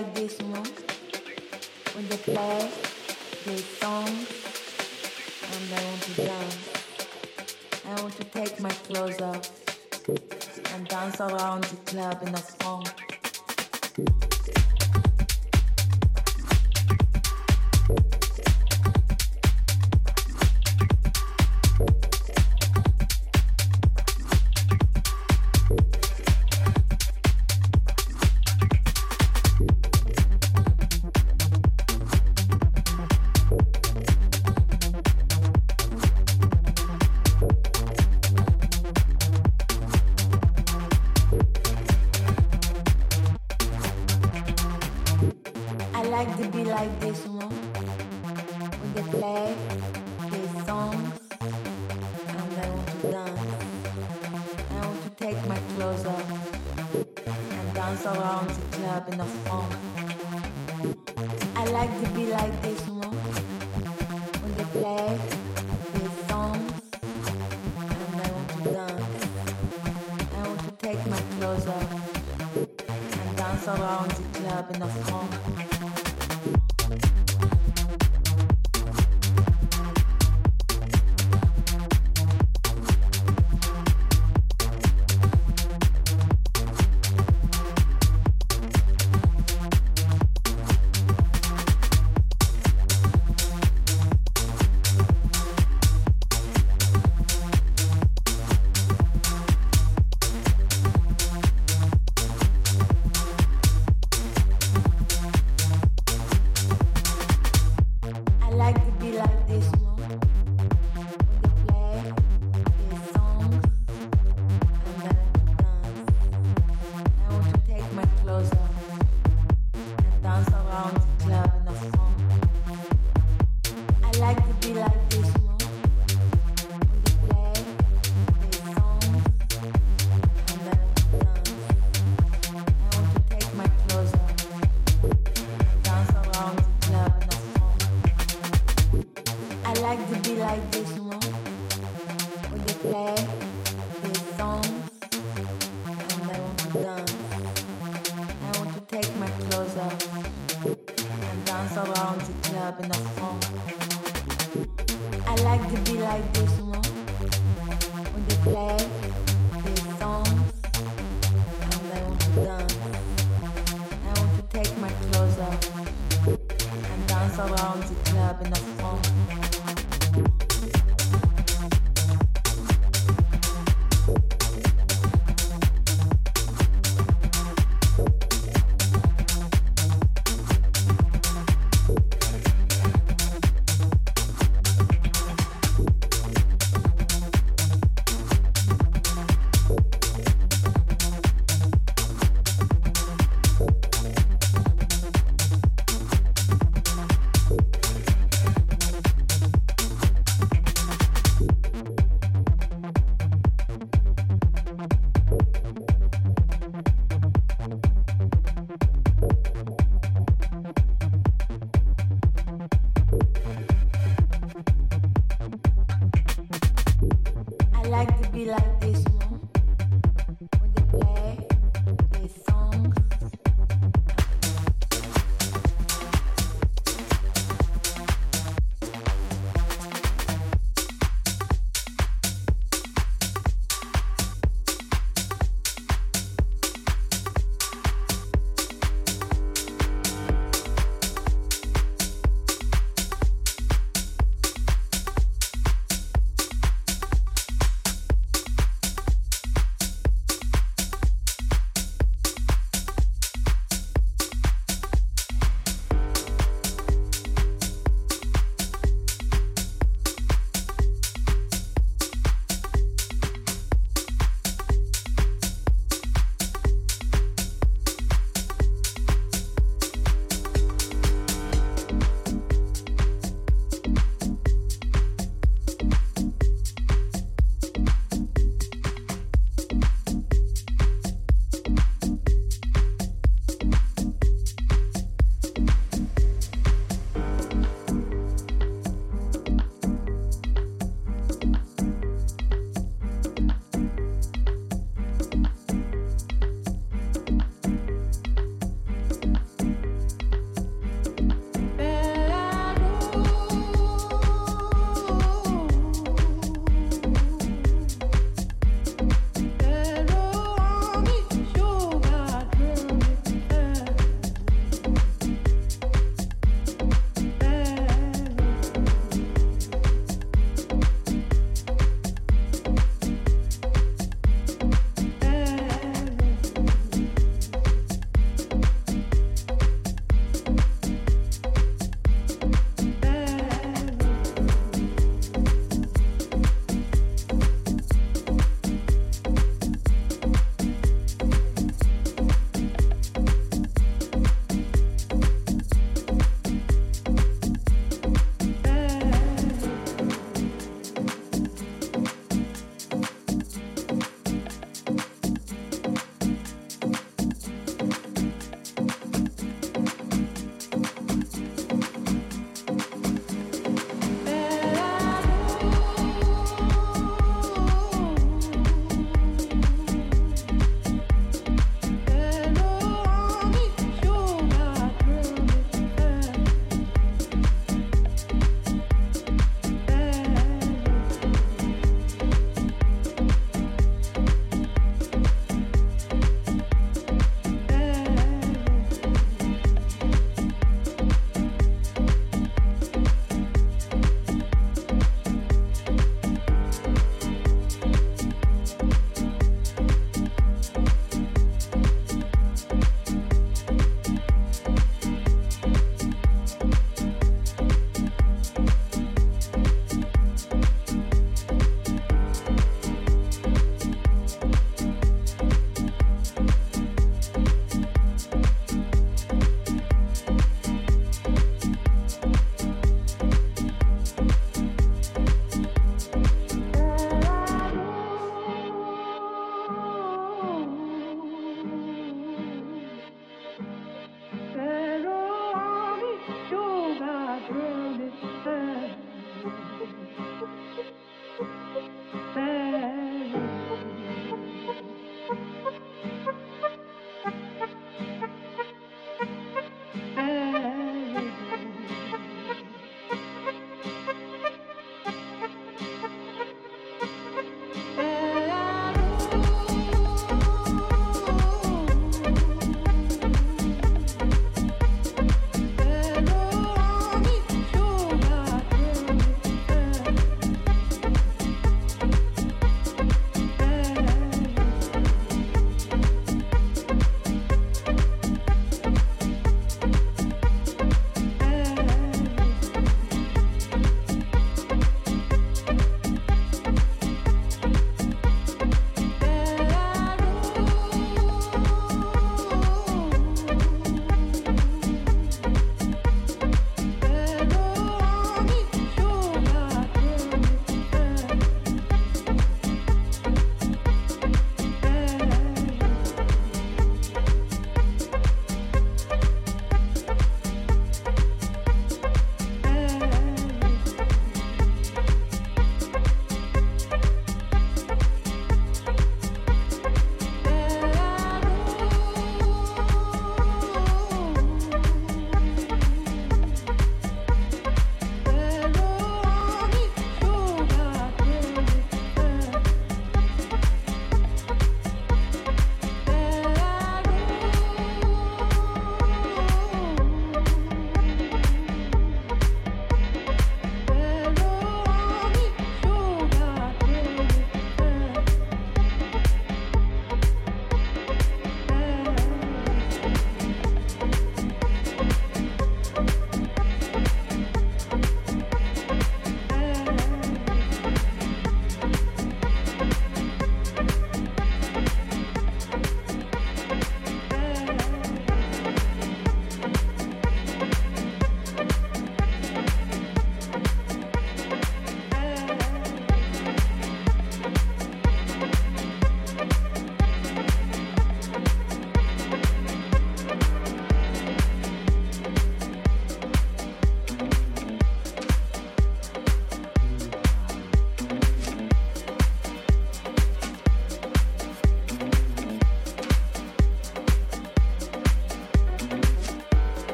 like this,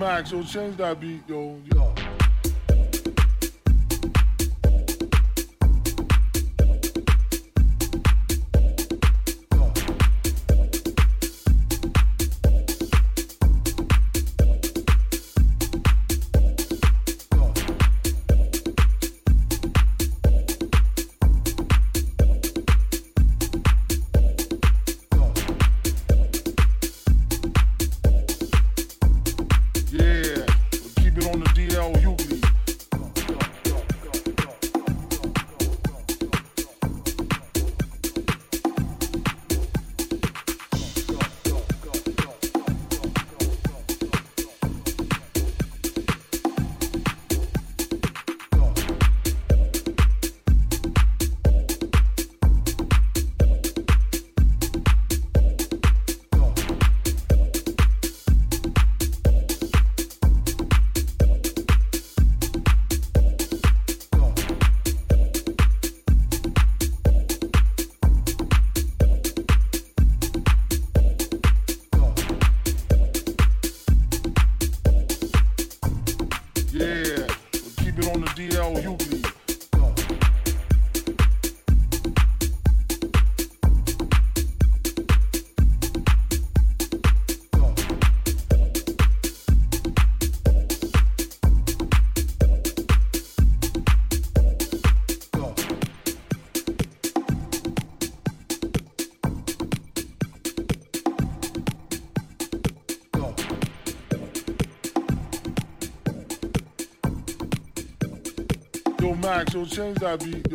Max, yo, change that beat, yo. Yo, change that beat,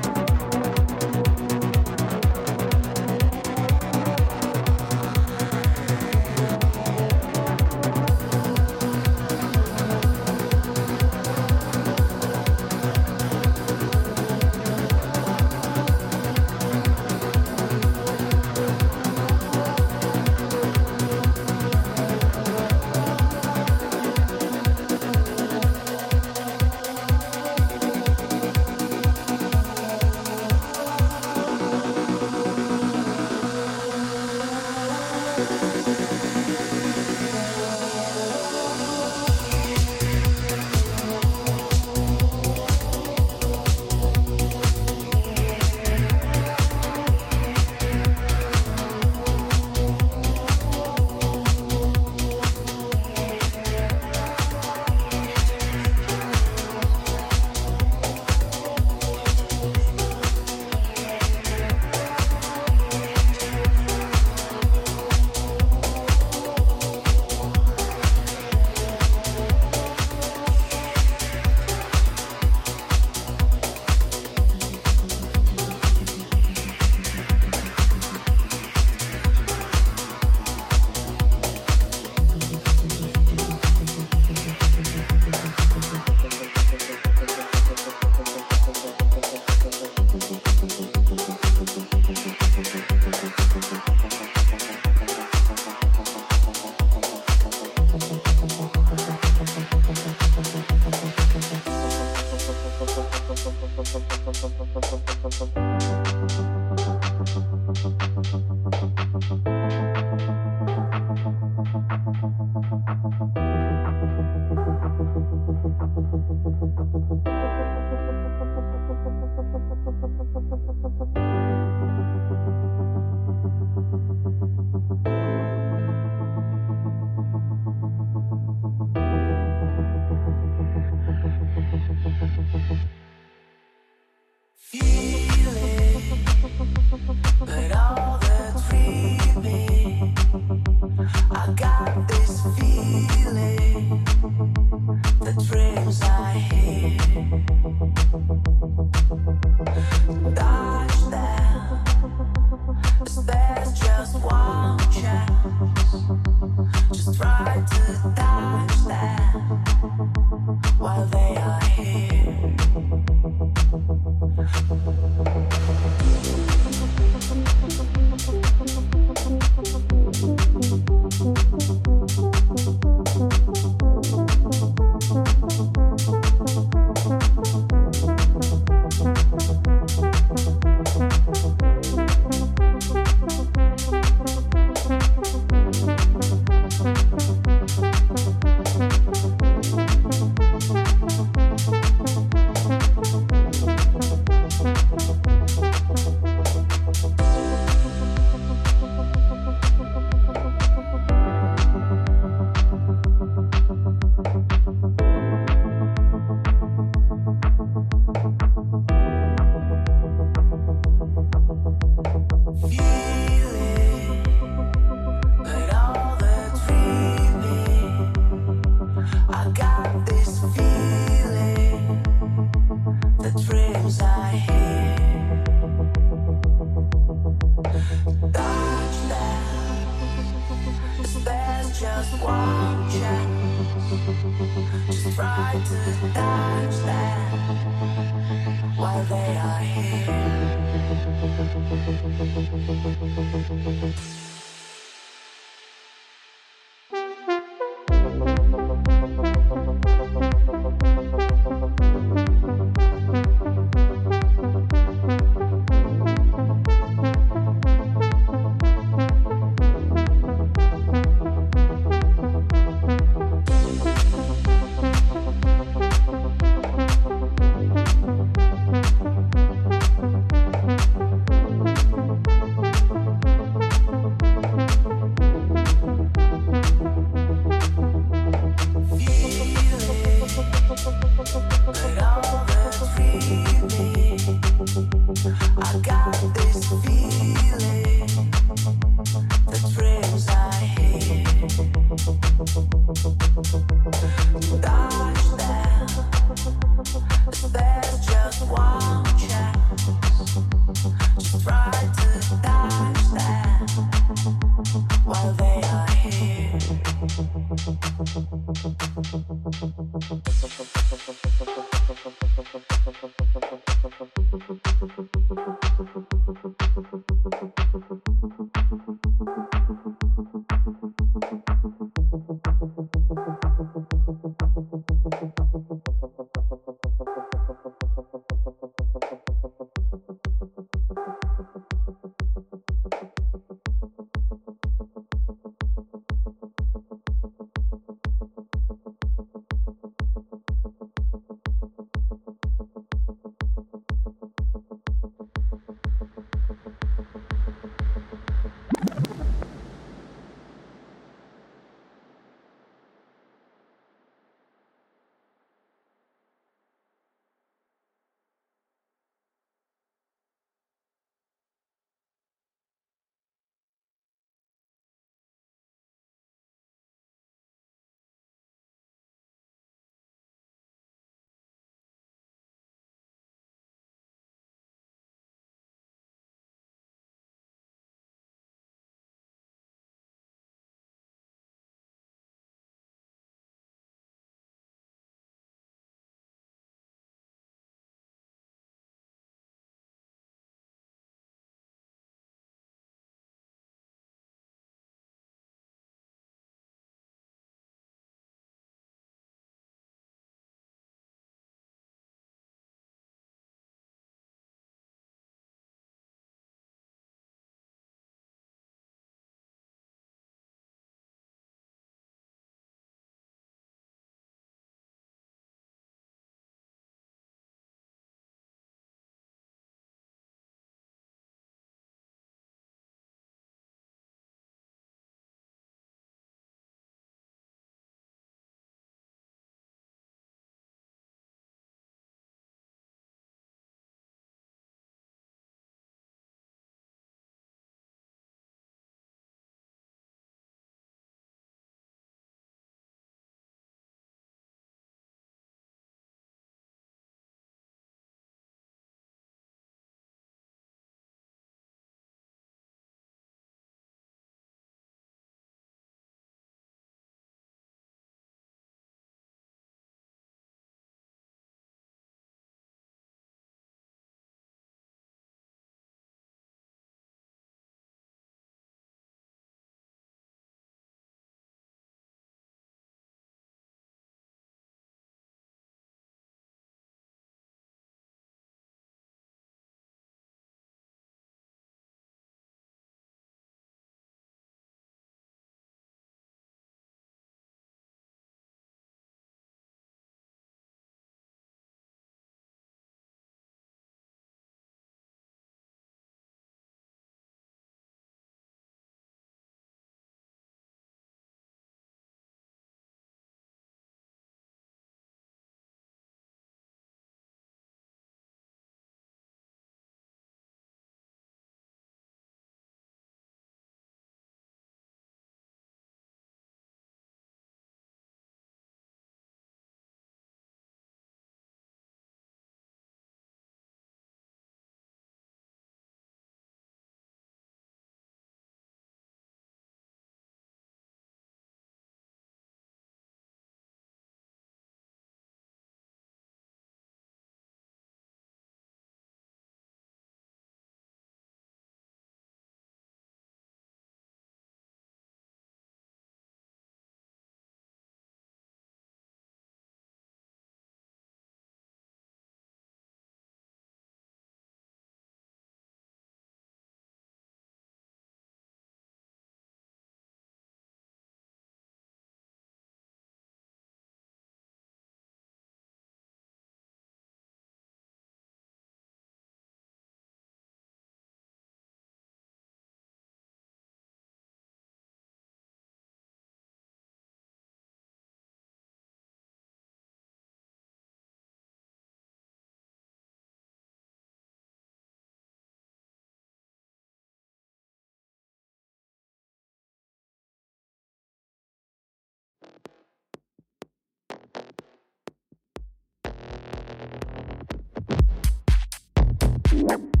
you.